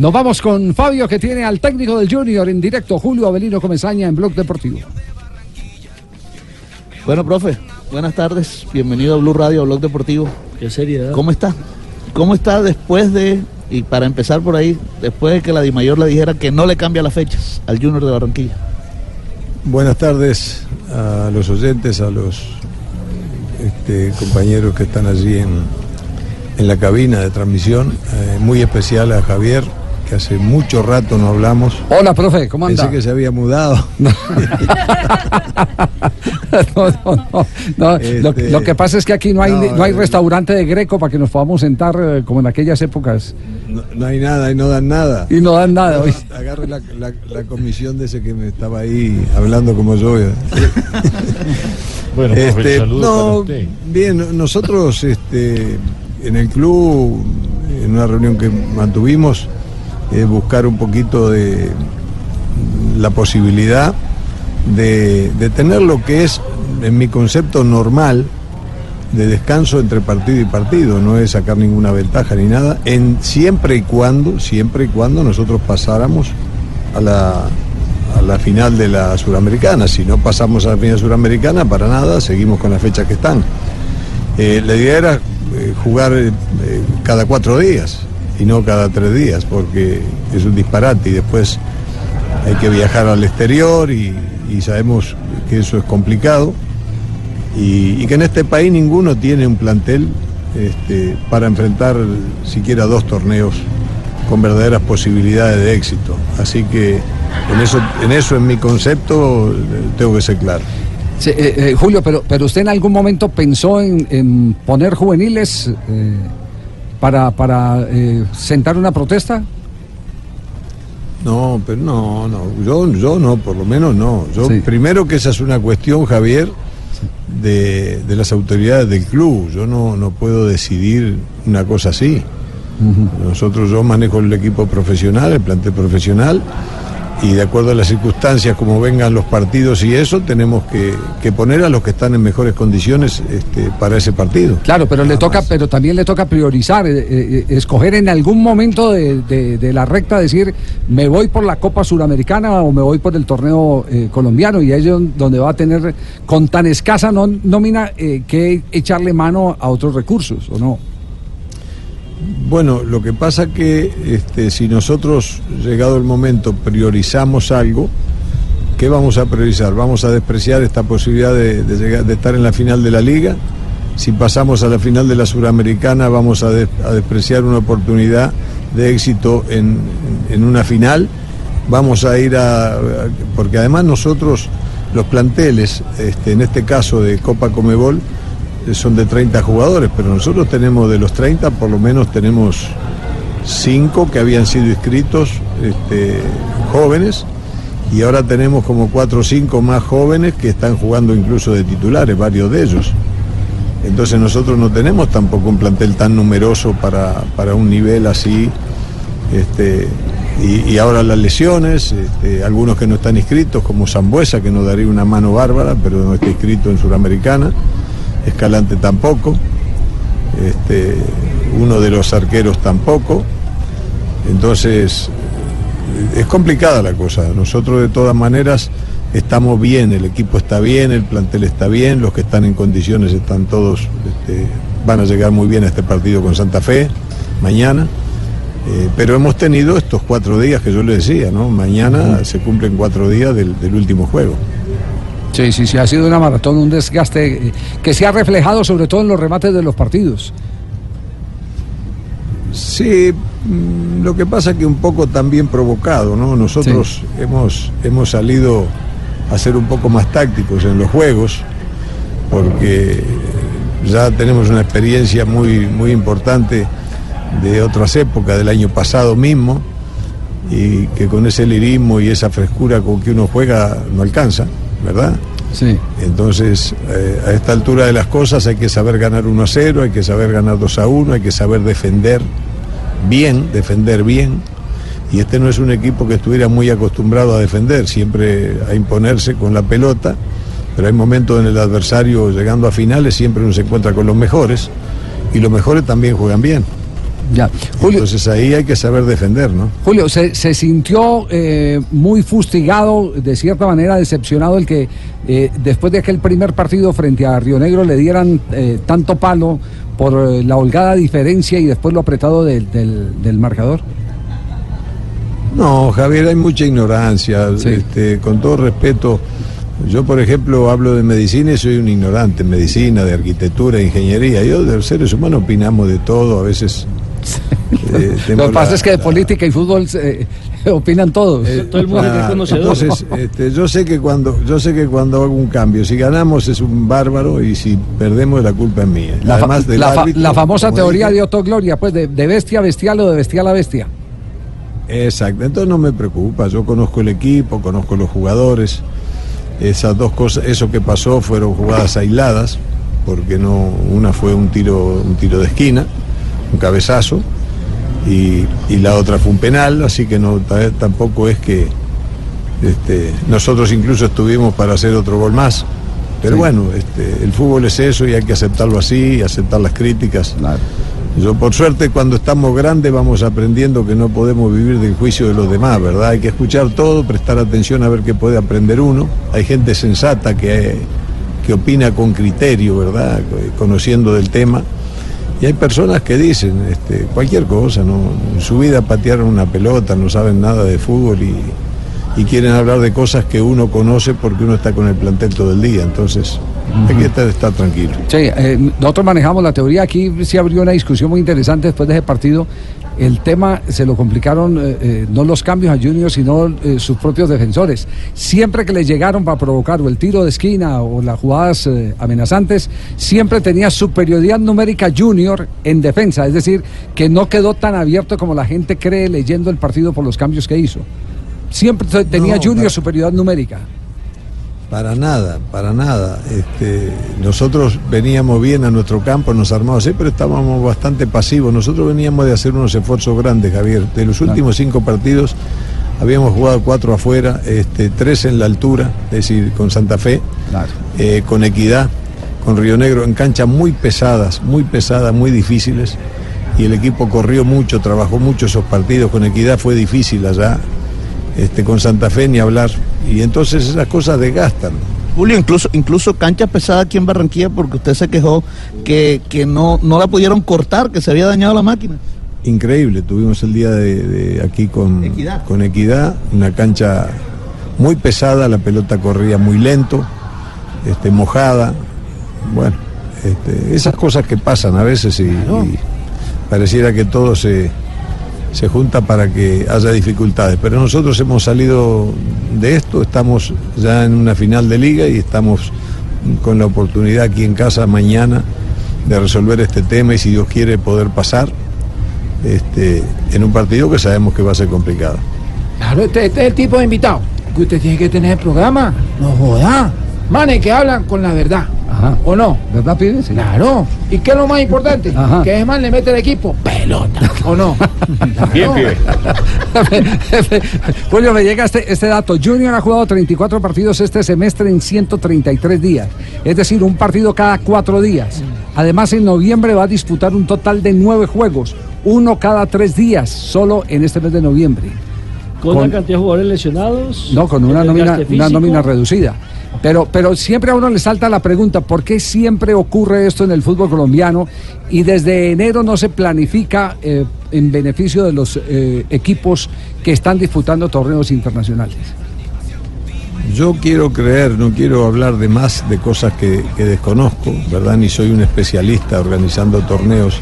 Nos vamos con Fabio que tiene al técnico del Junior en directo, Julio Avelino Comesaña en Blog Deportivo. Bueno, profe, buenas tardes. Bienvenido a Blue Radio, a Blog Deportivo. Qué seriedad. ¿Cómo está? ¿Cómo está después de, y para empezar por ahí, después de que la Dimayor le dijera que no le cambia las fechas al Junior de Barranquilla? Buenas tardes a los oyentes, a los este, compañeros que están allí en, en la cabina de transmisión. Eh, muy especial a Javier, que hace mucho rato no hablamos. Hola, profe, ¿cómo anda? Pensé que se había mudado. no, no, no, no. Lo, Este, lo que pasa es que aquí no hay, no, no, hay eh, restaurante de Greco para que nos podamos sentar eh, como en aquellas épocas. No, no hay nada y no dan nada. Y no dan nada. hoy. Agarre la, la- la comisión de ese que me estaba ahí hablando como yo. Bueno, profe, Este, saludos para no, usted. bien, nosotros este, en el club, en una reunión que mantuvimos, eh, buscar un poquito de la posibilidad de, tener lo que es, en mi concepto, normal de descanso entre partido y partido, no es sacar ninguna ventaja ni nada, en siempre y cuando, siempre y cuando nosotros pasáramos a la, a la final de la Suramericana. Si no pasamos a la final Suramericana, para nada, seguimos con las fechas que están. Eh, la idea era eh, jugar eh, eh, cada cuatro días y no cada tres días, porque es un disparate y después hay que viajar al exterior y, sabemos que eso es complicado y, que en este país ninguno tiene un plantel este, para enfrentar siquiera dos torneos con verdaderas posibilidades de éxito. Así que en eso, en eso en mi concepto, tengo que ser claro. Eh, eh, Julio, pero, pero usted en algún momento pensó en, en poner juveniles eh, para, para eh, sentar una protesta. No, pero no, no, yo, yo no, por lo menos no. Yo Sí. primero que esa es una cuestión, Javier, de, de las autoridades del club. Yo no, no puedo decidir una cosa así. Nosotros yo manejo el equipo profesional, el plantel profesional, y de acuerdo a las circunstancias, como vengan los partidos y eso, tenemos que, que poner a los que están en mejores condiciones este, para ese partido. Claro, pero le toca, más. pero también le toca priorizar, eh, eh, escoger en algún momento de, de- de la recta, decir, me voy por la Copa Suramericana o me voy por el torneo eh, colombiano, y ahí es don- donde va a tener con tan escasa nómina que echarle mano a otros recursos, ¿o no? Bueno, lo que pasa que este, si nosotros, llegado el momento, priorizamos algo, ¿qué vamos a priorizar? ¿Vamos a despreciar esta posibilidad de, estar en la final de la liga? Si pasamos a la final de la Suramericana, ¿vamos a, de- a despreciar una oportunidad de éxito en, una final? Vamos a ir a... Porque además nosotros, los planteles, este, en este caso de Copa Comebol, son de 30 jugadores, pero nosotros tenemos de los 30, por lo menos tenemos 5 que habían sido inscritos este, jóvenes y ahora tenemos como 4 o 5 más jóvenes que están jugando incluso de titulares, varios de ellos. Entonces nosotros no tenemos tampoco un plantel tan numeroso para, para un nivel así. Este, y, ahora las lesiones, este, algunos que no están inscritos, como Zambuesa, que nos daría una mano bárbara, pero no está inscrito en Suramericana. Escalante tampoco. Este, uno de los arqueros tampoco. Entonces, es complicada la cosa. Nosotros de todas maneras estamos bien, el equipo está bien, el plantel está bien, los que están en condiciones están todos, este, van a llegar muy bien a este partido con Santa Fe mañana. Eh, pero hemos tenido estos cuatro días que yo le decía, ¿no? Mañana se cumplen cuatro días del, del último juego. Sí, sí, sí, ha sido una maratón, un desgaste que se ha reflejado sobre todo en los remates de los partidos. Sí, mm, lo que pasa que un poco también provocado, ¿no? Nosotros hemos, hemos salido a ser un poco más tácticos en los juegos, porque ya tenemos una experiencia muy, muy importante de otras épocas, del año pasado mismo, y que con ese lirismo y esa frescura con que uno juega no alcanza, ¿verdad? Sí. Entonces, eh, a esta altura de las cosas hay que saber ganar 1 a 0, hay que saber ganar 2 a 1, hay que saber defender bien, defender bien. Y este no es un equipo que estuviera muy acostumbrado a defender, siempre a imponerse con la pelota, pero hay momentos en el adversario llegando a finales, siempre uno se encuentra con los mejores, y los mejores también juegan bien. Ya. Julio, Entonces ahí hay que saber defender, ¿no? Julio, ¿se, se sintió eh, muy fustigado, de cierta manera decepcionado el que eh, después de aquel primer partido frente a Río Negro le dieran eh, tanto palo por la holgada diferencia y después lo apretado del, del- del marcador? No, Javier, hay mucha ignorancia. Sí. Este, con todo respeto, yo, por ejemplo, hablo de medicina y soy un ignorante en medicina, de arquitectura, de ingeniería. Yo, de los seres humanos, opinamos de todo. A veces. Eh, Lo que pasa la- es que de la- política y fútbol eh, opinan todos. Todo el mundo que es Ah, conocedor. Entonces, este, yo sé que cuando yo sé que cuando hago un cambio, si ganamos es un bárbaro y si perdemos la culpa es mía. La, fa- Además del la fa- árbitro, la famosa teoría dije, de Otto Gloria, pues de, de bestia a bestial o de bestial a bestia. Exacto, entonces no me preocupa, yo conozco el equipo, conozco los jugadores, esas dos cosas, eso que pasó fueron jugadas aisladas, porque no, una fue un tiro, un tiro de esquina, un cabezazo, y, y la otra fue un penal, así que no ta- tampoco es que este, nosotros incluso estuvimos para hacer otro gol más. Pero Sí. bueno, este, el fútbol es eso y hay que aceptarlo así, y aceptar las críticas. Yo por suerte cuando estamos grandes vamos aprendiendo que no podemos vivir del juicio de los demás, ¿verdad? Hay que escuchar todo, prestar atención a ver qué puede aprender uno. Hay gente sensata que, que opina con criterio, ¿verdad? Conociendo del tema. Y hay personas que dicen este, cualquier cosa, ¿no? En su vida patearon una pelota, no saben nada de fútbol y, y quieren hablar de cosas que uno conoce porque uno está con el plantel todo el día. Entonces, hay que estar, estar tranquilo. Sí, eh, nosotros manejamos la teoría. Aquí sí abrió una discusión muy interesante después de ese partido. El tema se lo complicaron eh, eh, no los cambios a Junior, sino eh, sus propios defensores. Siempre que le llegaron para provocar o el tiro de esquina o las jugadas eh, amenazantes, siempre tenía superioridad numérica Junior en defensa. Es decir, que no quedó tan abierto como la gente cree leyendo el partido por los cambios que hizo. Siempre te- tenía No, Junior superioridad numérica. Para nada, para nada. Este, nosotros veníamos bien a nuestro campo, nos armamos así, pero estábamos bastante pasivos. Nosotros veníamos de hacer unos esfuerzos grandes, Javier. De los últimos cinco partidos habíamos jugado cuatro afuera, este, tres en la altura, es decir, con Santa Fe, eh, con Equidad, con Río Negro, en canchas muy pesadas, muy pesadas, muy difíciles. Y el equipo corrió mucho, trabajó mucho esos partidos. Con Equidad fue difícil allá, este, con Santa Fe ni hablar. Y entonces esas cosas desgastan. Julio, incluso, incluso cancha pesada aquí en Barranquilla porque usted se quejó que, que no, no la pudieron cortar, que se había dañado la máquina. Increíble, tuvimos el día de, de aquí con Equidad. con Equidad, una cancha muy pesada, la pelota corría muy lento, este, mojada. Bueno, este, esas cosas que pasan a veces y, y pareciera que todo se, se junta para que haya dificultades. Pero nosotros hemos salido de esto, estamos ya en una final de liga y estamos con la oportunidad aquí en casa mañana de resolver este tema y si Dios quiere poder pasar este, en un partido que sabemos que va a ser complicado. Claro, este, este es el tipo de invitado que usted tiene que tener en el programa. No joda. Manes que hablan con la verdad. Ajá. ¿O no? ¿Verdad, Pide? Sí. Claro. ¿Y qué es lo más importante? Ajá. Que es más le mete el equipo pelota. ¿O no? Claro. Julio, me llega este, este dato. Junior ha jugado 34 partidos este semestre en 133 días. Es decir, un partido cada cuatro días. Además, en noviembre va a disputar un total de nueve juegos. Uno cada tres días, solo en este mes de noviembre. Con, Con- la cantidad de jugadores lesionados. No, con una nómina, una nómina reducida. Pero, pero siempre a uno le salta la pregunta, ¿por qué siempre ocurre esto en el fútbol colombiano y desde enero no se planifica eh, en beneficio de los eh, equipos que están disputando torneos internacionales? Yo quiero creer, no quiero hablar de más de cosas que, que desconozco, ¿verdad? Ni soy un especialista organizando torneos.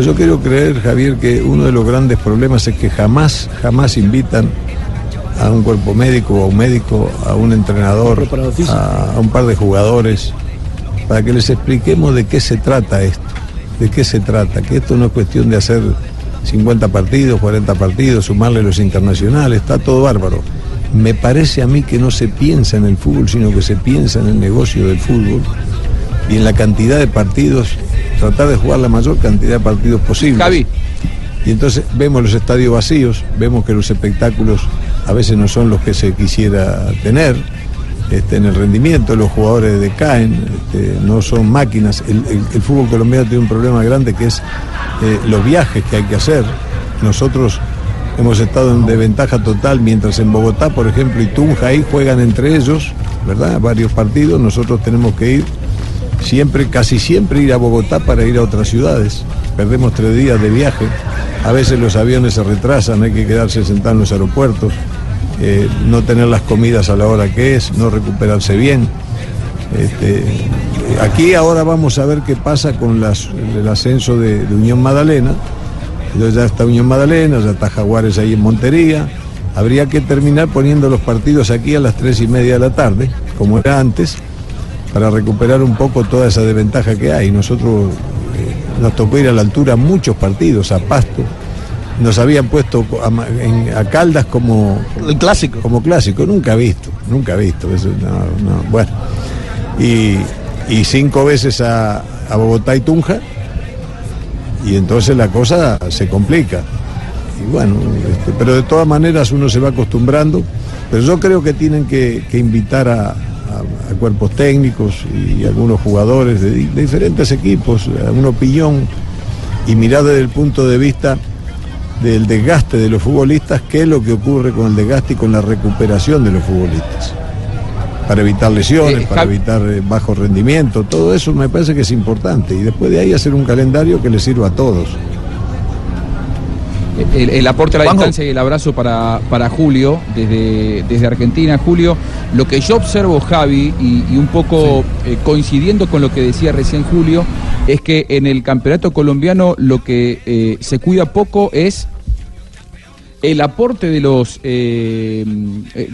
Yo quiero creer, Javier, que uno de los grandes problemas es que jamás, jamás invitan a un cuerpo médico o a un médico, a un entrenador, a, a un par de jugadores, para que les expliquemos de qué se trata esto, de qué se trata, que esto no es cuestión de hacer 50 partidos, 40 partidos, sumarle los internacionales, está todo bárbaro. Me parece a mí que no se piensa en el fútbol, sino que se piensa en el negocio del fútbol y en la cantidad de partidos, tratar de jugar la mayor cantidad de partidos posible. Javi. Y entonces vemos los estadios vacíos, vemos que los espectáculos a veces no son los que se quisiera tener. Este, en el rendimiento, los jugadores decaen, este, no son máquinas. El, fútbol colombiano tiene un problema grande que es eh, los viajes que hay que hacer. Nosotros hemos estado en desventaja total, mientras en Bogotá, por ejemplo, y Tunja ahí juegan entre ellos, ¿verdad? Varios partidos, nosotros tenemos que ir siempre, casi siempre ir a Bogotá para ir a otras ciudades. Perdemos tres días de viaje. A veces los aviones se retrasan, hay que quedarse sentado en los aeropuertos, eh, no tener las comidas a la hora que es, no recuperarse bien. Este, aquí ahora vamos a ver qué pasa con el ascenso de, Unión Magdalena. Entonces ya está Unión Magdalena, ya está Jaguares ahí en Montería. Habría que terminar poniendo los partidos aquí a las tres y media de la tarde, como era antes, para recuperar un poco toda esa desventaja que hay. Nosotros eh, nos tocó ir a la altura muchos partidos, a Pasto. Nos habían puesto a, ma- en- a Caldas como, El clásico. como clásico, nunca visto, nunca visto. Eso, no, no, bueno. Y, y cinco veces a, a Bogotá y Tunja, y entonces la cosa se complica. Y bueno, este, pero de todas maneras uno se va acostumbrando, pero yo creo que tienen que, que invitar a, a- a cuerpos técnicos y algunos jugadores de, di- de diferentes equipos, a un opinión y mirar desde el punto de vista del desgaste de los futbolistas, qué es lo que ocurre con el desgaste y con la recuperación de los futbolistas. Para evitar lesiones, Eh, para evitar eh, bajo rendimiento, todo eso me parece que es importante. Y después de ahí hacer un calendario que le sirva a todos. El, el aporte a la Juanjo. distancia y el abrazo para, para Julio desde, desde Argentina. Julio, lo que yo observo, Javi, y, y un poco eh, coincidiendo con lo que decía recién Julio, es que en el campeonato colombiano lo que eh, se cuida poco es el aporte de los eh,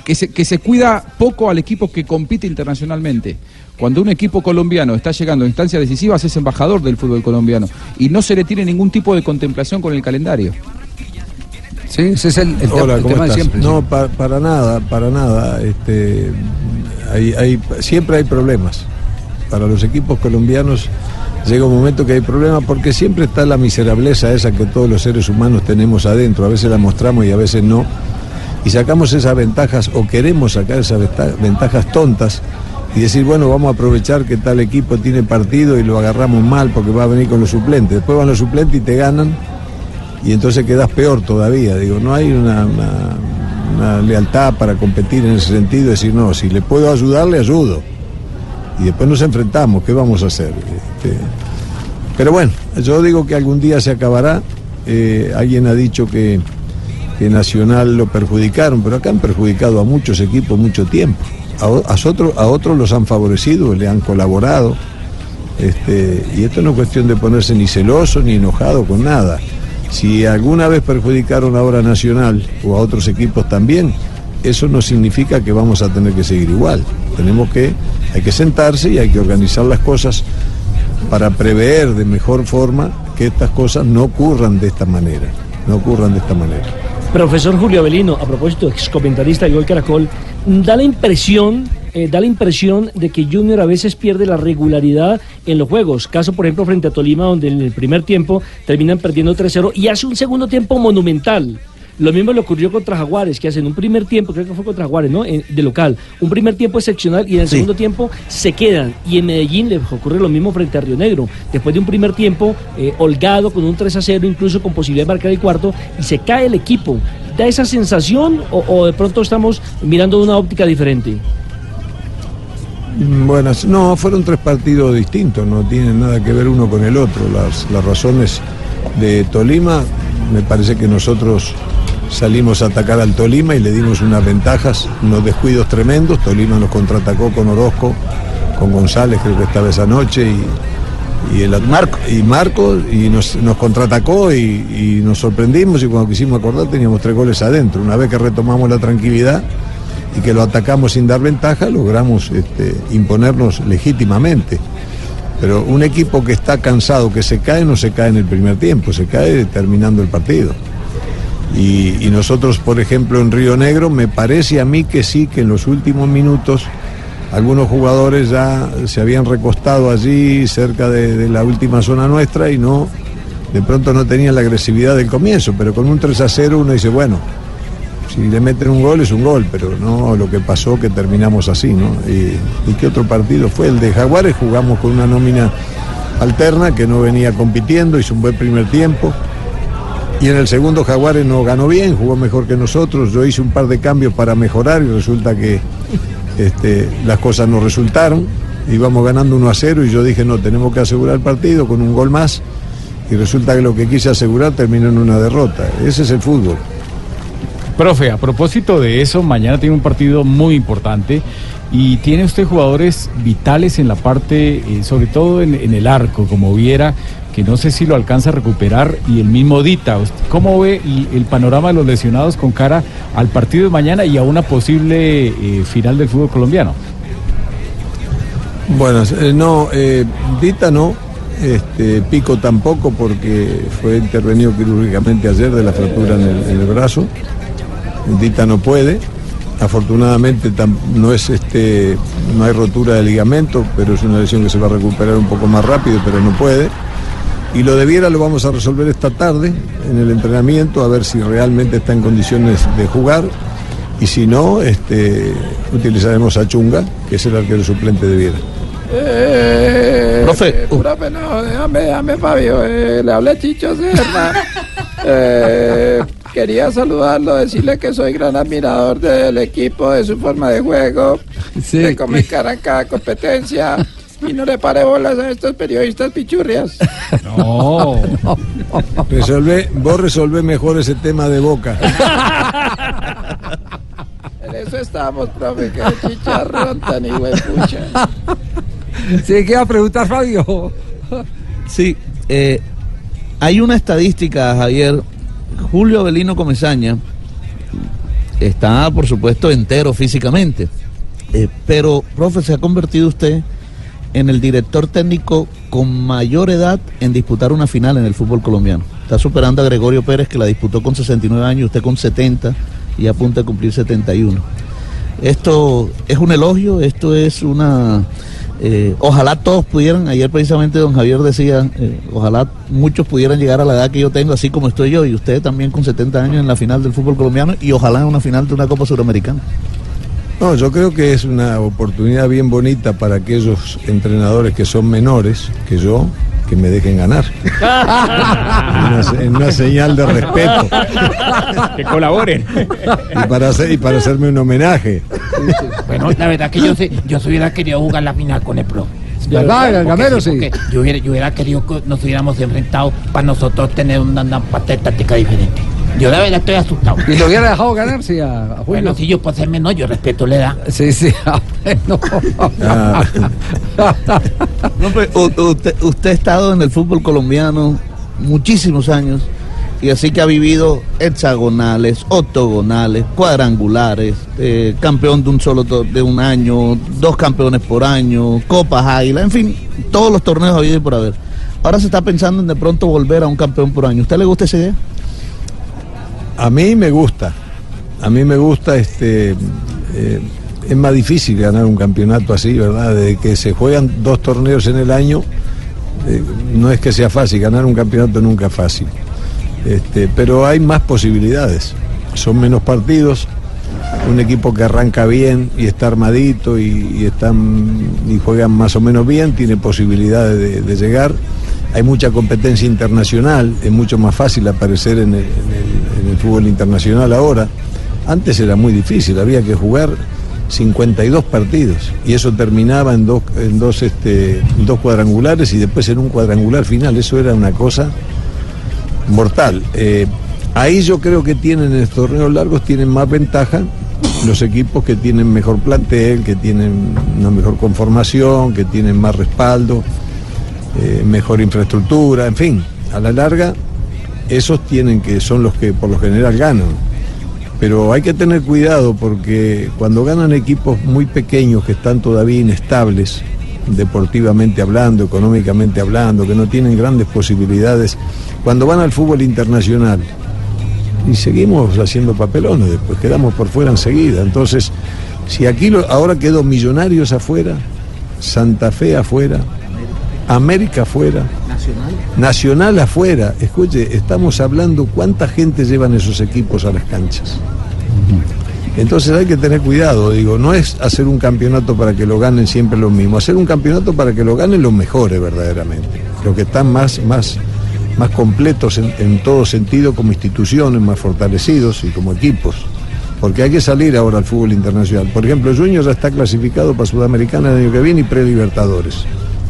que, se, que se cuida poco al equipo que compite internacionalmente. Cuando un equipo colombiano está llegando a instancias decisivas es embajador del fútbol colombiano y no se le tiene ningún tipo de contemplación con el calendario. Sí, ese es el, el te- Hola, el ¿cómo tema de siempre. No, pa- para nada, para nada. Este, hay, hay- siempre hay problemas. Para los equipos colombianos llega un momento que hay problemas porque siempre está la miserableza esa que todos los seres humanos tenemos adentro. A veces la mostramos y a veces no. Y sacamos esas ventajas o queremos sacar esas venta- ventajas tontas y decir, bueno, vamos a aprovechar que tal equipo tiene partido y lo agarramos mal porque va a venir con los suplentes. Después van los suplentes y te ganan y entonces quedas peor todavía. Digo, no hay una, lealtad para competir en ese sentido, decir, no, si le puedo ayudar, le ayudo. Y después nos enfrentamos, ¿qué vamos a hacer? Este, pero bueno, yo digo que algún día se acabará. Eh, alguien ha dicho que, que Nacional lo perjudicaron, pero acá han perjudicado a muchos equipos mucho tiempo. A, a a otros los han favorecido, le han colaborado. Este, y esto no es cuestión de ponerse ni celoso ni enojado con nada. Si alguna vez perjudicaron ahora a Nacional o a otros equipos también, eso no significa que vamos a tener que seguir igual. Tenemos que, hay que sentarse y hay que organizar las cosas para prever de mejor forma que estas cosas no ocurran de esta manera, no ocurran de esta manera. Profesor Julio Avelino, a propósito, ex comentarista de Gol Caracol, da la impresión, eh, da la impresión de que Junior a veces pierde la regularidad en los juegos. Caso, por ejemplo, frente a Tolima, donde en el primer tiempo terminan perdiendo 3-0 y hace un segundo tiempo monumental. Lo mismo le ocurrió contra Jaguares, que hacen un primer tiempo, creo que fue contra Jaguares, ¿no? En- de local. Un primer tiempo excepcional y en el Sí. segundo tiempo se quedan. Y en Medellín les ocurre lo mismo frente a Río Negro. Después de un primer tiempo eh, holgado, con un 3 a 0, incluso con posibilidad de marcar el cuarto, y se cae el equipo. ¿Da esa sensación o, o de pronto estamos mirando de una óptica diferente? Buenas, no, fueron tres partidos distintos, no tienen nada que ver uno con el otro. Las, las razones de Tolima, me parece que nosotros salimos a atacar al Tolima y le dimos unas ventajas, unos descuidos tremendos. Tolima nos contraatacó con Orozco, con González, creo que estaba esa noche, y, y el Marco. Y Marco, y nos, nos contraatacó y, y nos sorprendimos y cuando quisimos acordar teníamos tres goles adentro. Una vez que retomamos la tranquilidad y que lo atacamos sin dar ventaja, logramos este, imponernos legítimamente. Pero un equipo que está cansado, que se cae, no se cae en el primer tiempo, se cae terminando el partido. Y, nosotros, por ejemplo, en Río Negro, me parece a mí que sí, que en los últimos minutos algunos jugadores ya se habían recostado allí cerca de, de la última zona nuestra y no, de pronto no tenían la agresividad del comienzo, pero con un 3 a 0 uno dice, bueno, si le meten un gol es un gol, pero no lo que pasó que terminamos así, ¿no? ¿Y, qué otro partido fue? El de Jaguares, jugamos con una nómina alterna que no venía compitiendo, hizo un buen primer tiempo. Y en el segundo Jaguares no ganó bien, jugó mejor que nosotros. Yo hice un par de cambios para mejorar y resulta que este, las cosas no resultaron. Íbamos ganando 1 a 0 y yo dije, no, tenemos que asegurar el partido con un gol más. Y resulta que lo que quise asegurar terminó en una derrota. Ese es el fútbol. Profe, a propósito de eso, mañana tiene un partido muy importante y tiene usted jugadores vitales en la parte, eh, sobre todo en, el arco, como viera, que no sé si lo alcanza a recuperar, y el mismo Dita. ¿Cómo ve el, panorama de los lesionados con cara al partido de mañana y a una posible eh, final del fútbol colombiano? Bueno, eh, no, Dita no, este, Pico tampoco porque fue intervenido quirúrgicamente ayer de la fractura en el brazo. Dita no puede. Afortunadamente no es este, no hay rotura de ligamento, pero es una lesión que se va a recuperar un poco más rápido, pero no puede. Y lo de Viera lo vamos a resolver esta tarde en el entrenamiento, a ver si realmente está en condiciones de jugar. Y si no, este, utilizaremos a Chunga, que es el arquero suplente de Viera. Eh, Profe, eh, profe, no, déjame, déjame, Fabio. eh, le hablé Chicho Serna. Quería saludarlo, decirle que soy gran admirador del equipo, de su forma de juego, de cómo encaran cada competencia. Y no le pare bolas a estos periodistas pichurrias. No. Resolvé, vos resolvés mejor ese tema de boca. En eso estamos, profe, que el chicharrón tan pucha. Sí, ¿qué va a preguntar Fabio? Sí, eh, hay una estadística, Javier. Julio Avelino Comesaña está, por supuesto, entero físicamente. Eh, pero, profe, se ha convertido usted en el director técnico con mayor edad en disputar una final en el fútbol colombiano. Está superando a Gregorio Pérez, que la disputó con 69 años, usted con 70 y a punto de cumplir 71. Esto es un elogio, esto es una... eh, ojalá todos pudieran, ayer precisamente don Javier decía, eh, ojalá muchos pudieran llegar a la edad que yo tengo, así como estoy yo, y usted también con 70 años en la final del fútbol colombiano, y ojalá en una final de una Copa Suramericana. No, yo creo que es una oportunidad bien bonita para aquellos entrenadores que son menores que yo, que me dejen ganar. En una, se- en una señal de respeto. Que colaboren. Y para, hacer, y para hacerme un homenaje. Bueno, la verdad que yo, sé, yo se hubiera querido jugar la final con el pro. ¿Verdad, Porque Gamero? Sí. porque Yo hubiera, yo hubiera querido que nos hubiéramos enfrentado para nosotros tener una, una parte táctica diferente. Yo de verdad estoy asustado. ¿Y lo hubiera dejado ganar, sí, a, a Julio? Bueno, si yo por ser menor, yo respeto la edad. Sí, sí. ah, bueno. Ah, No, pues, usted, usted ha estado en el fútbol colombiano muchísimos años y así que ha vivido hexagonales, octogonales, cuadrangulares, eh, campeón de un solo to- de un año, dos campeones por año, copas águila, en fin, todos los torneos habido y por haber. Ahora se está pensando en de pronto volver a un campeón por año. ¿Usted le gusta esa idea? A mí me gusta. A mí me gusta este. eh, es más difícil ganar un campeonato así, ¿verdad? De que se juegan dos torneos en el año, eh, no es que sea fácil, ganar un campeonato nunca es fácil. Este, pero hay más posibilidades. Son menos partidos. Un equipo que arranca bien y está armadito y, están y juegan más o menos bien tiene posibilidades de, llegar. Hay mucha competencia internacional, es mucho más fácil aparecer en en el- en el fútbol internacional ahora. Antes era muy difícil, había que jugar 52 partidos y eso terminaba en dos, en dos, este, dos cuadrangulares y después en un cuadrangular final. Eso era una cosa mortal. Eh, ahí yo creo que tienen en estos torneos largos tienen más ventaja los equipos que tienen mejor plantel, que tienen una mejor conformación, que tienen más respaldo, eh, mejor infraestructura, en fin, a la larga esos tienen que son los que por lo general ganan. Pero hay que tener cuidado porque cuando ganan equipos muy pequeños que están todavía inestables, deportivamente hablando, económicamente hablando, que no tienen grandes posibilidades, cuando van al fútbol internacional y seguimos haciendo papelones, después quedamos por fuera enseguida. Entonces, si aquí ahora quedó Millonarios afuera, Santa Fe afuera, América afuera, Nacional. Nacional afuera, escuche, estamos hablando cuánta gente llevan esos equipos a las canchas. Entonces hay que tener cuidado, digo, no es hacer un campeonato para que lo ganen siempre los mismos, hacer un campeonato para que lo ganen los mejores verdaderamente, los que están más, más, más completos en, en todo sentido como instituciones, más fortalecidos y como equipos. Porque hay que salir ahora al fútbol internacional. Por ejemplo, Junior ya está clasificado para Sudamericana el año que viene y pre-Libertadores.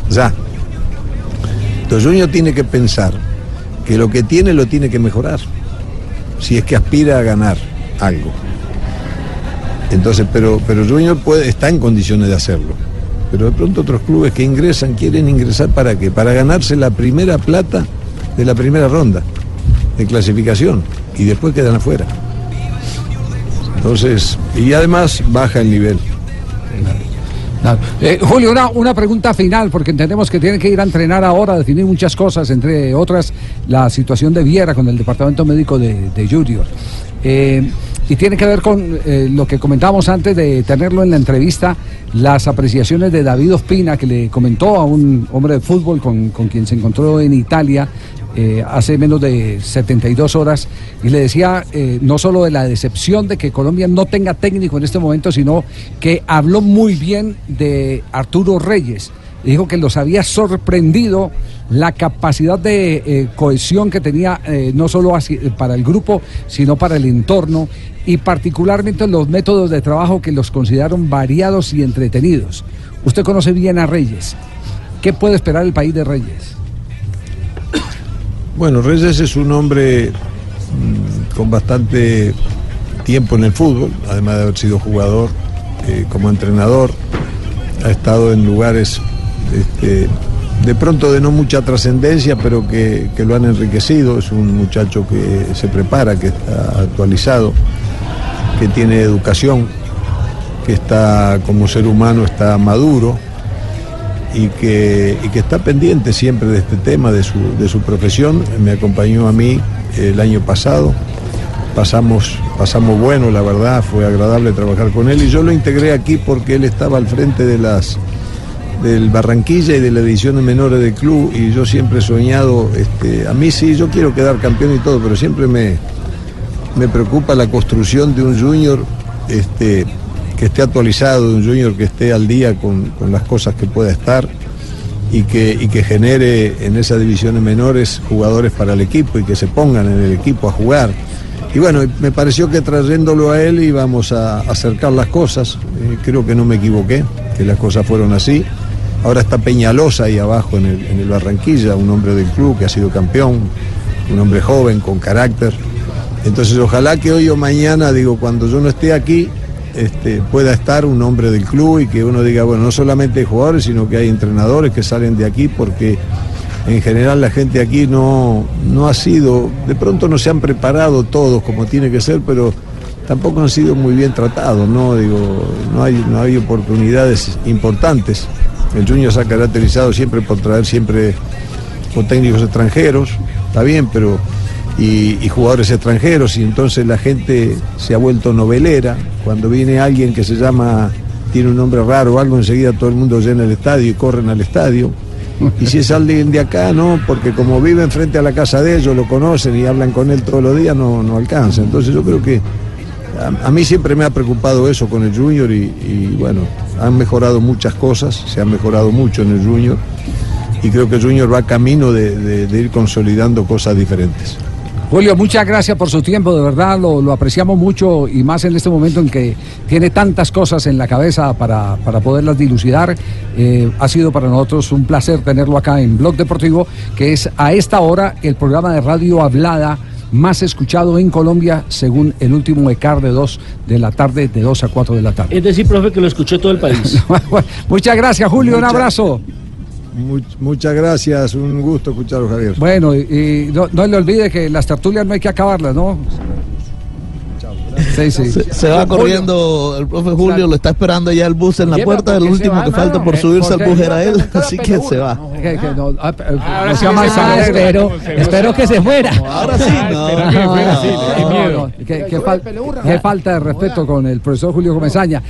Ya. Entonces Junior tiene que pensar que lo que tiene lo tiene que mejorar, si es que aspira a ganar algo. Entonces, pero, pero Junior puede, está en condiciones de hacerlo. Pero de pronto otros clubes que ingresan quieren ingresar para qué? Para ganarse la primera plata de la primera ronda de clasificación y después quedan afuera. Entonces, y además baja el nivel. Eh, Julio, una, pregunta final, porque entendemos que tienen que ir a entrenar ahora, a definir muchas cosas, entre otras la situación de Viera con el departamento médico de, Junior. Eh, y tiene que ver con eh, lo que comentábamos antes de tenerlo en la entrevista, las apreciaciones de David Ospina, que le comentó a un hombre de fútbol con quien se encontró en Italia eh, hace menos de 72 horas y le decía eh, no solo de la decepción de que Colombia no tenga técnico en este momento, sino que habló muy bien de Arturo Reyes. Dijo que los había sorprendido la capacidad de eh, cohesión que tenía no solo para el grupo, sino para el entorno y particularmente los métodos de trabajo que los consideraron variados y entretenidos. Usted conoce bien a Reyes. ¿Qué puede esperar el país de Reyes? Bueno, Reyes es un hombre mm, con bastante tiempo en el fútbol, además de haber sido jugador eh, como entrenador, ha estado en lugares este, de pronto de no mucha trascendencia, pero que, que lo han enriquecido. Es un muchacho que se prepara, que está actualizado, que tiene educación, que está como ser humano, está maduro y que, y que está pendiente siempre de este tema, de su, de su profesión. Me acompañó a mí el año pasado. Pasamos, pasamos bueno, la verdad, fue agradable trabajar con él y yo lo integré aquí porque él estaba al frente de las del Barranquilla y de la edición de menores del club y yo siempre he soñado, este, a mí sí, yo quiero quedar campeón y todo, pero siempre me, me preocupa la construcción de un junior este, que esté actualizado, un junior que esté al día con, con las cosas que pueda estar y que, y que genere en esas divisiones menores jugadores para el equipo y que se pongan en el equipo a jugar. Y bueno, me pareció que trayéndolo a él íbamos a acercar las cosas. Eh, creo que no me equivoqué, que las cosas fueron así. Ahora está Peñalosa ahí abajo en el, en el Barranquilla, un hombre del club que ha sido campeón, un hombre joven, con carácter. Entonces ojalá que hoy o mañana, digo, cuando yo no esté aquí, este, pueda estar un hombre del club y que uno diga, bueno, no solamente hay jugadores, sino que hay entrenadores que salen de aquí porque en general la gente aquí no, no ha sido, de pronto no se han preparado todos como tiene que ser, pero tampoco han sido muy bien tratados, ¿no? Digo, no hay, no hay oportunidades importantes. El Junior se ha caracterizado siempre por traer siempre con técnicos extranjeros, está bien, pero y, jugadores extranjeros, y entonces la gente se ha vuelto novelera. Cuando viene alguien que se llama, tiene un nombre raro o algo, enseguida todo el mundo llena el estadio y corren al estadio. Y si es alguien de acá, no, porque como viven frente a la casa de ellos, lo conocen y hablan con él todos los días, no, no alcanza. Entonces yo creo que a, mí siempre me ha preocupado eso con el Junior y, bueno, han mejorado muchas cosas, se ha mejorado mucho en el Junior y creo que el Junior va camino de ir consolidando cosas diferentes. Julio, muchas gracias por su tiempo, de verdad lo, lo apreciamos mucho y más en este momento en que tiene tantas cosas en la cabeza para, para poderlas dilucidar. Eh, ha sido para nosotros un placer tenerlo acá en Blog Deportivo, que es a esta hora el programa de radio hablada más escuchado en Colombia según el último ECAR de 2 de la tarde, de 2 a 4 de la tarde. Es decir, profe, que lo escuchó todo el país. Muchas gracias, Julio, un abrazo. Much- muchas gracias, un gusto escucharlo, Javier. Bueno, y, y no, no le olvide que las tertulias no hay que acabarlas, ¿no? Sí, sí. Se, se va corriendo, el profe Julio lo está esperando ya el bus en la puerta, el ¿por qué se último va, que falta por Eh, subirse al bus era a él, así que se va. Ah, espero- espero que se fuera. Ahora sí, no. Qué No, qué falta de respeto con el profesor Julio Comesaña.